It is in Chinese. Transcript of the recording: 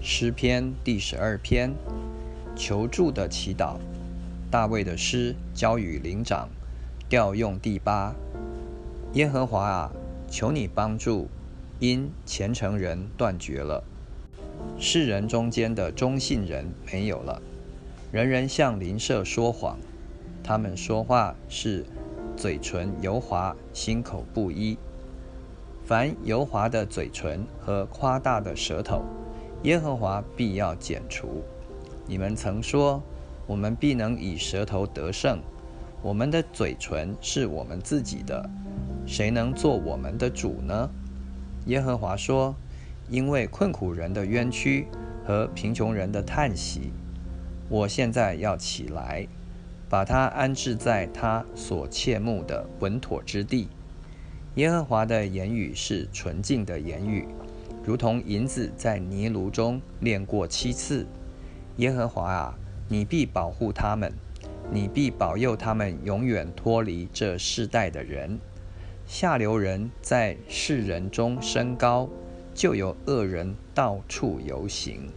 诗篇第十二篇，求助的祈祷。大卫的诗交与灵长，调用第八。耶和华啊，求你帮助，因虔诚人断绝了，世人中间的忠信人没有了，人人向邻舍说谎，他们说话是嘴唇油滑，心口不一。凡油滑的嘴唇和夸大的舌头。耶和华必要剪除。你们曾说，我们必能以舌头得胜。我们的嘴唇是我们自己的，谁能做我们的主呢？耶和华说：因为困苦人的冤屈和贫穷人的叹息，我现在要起来，把他安置在他所切慕的稳妥之地。耶和华的言语是纯净的言语。如同银子在泥炉中炼过七次，耶和华啊，你必保护他们，你必保佑他们永远脱离这世代的人。下流人在世人中升高，就有恶人到处游行。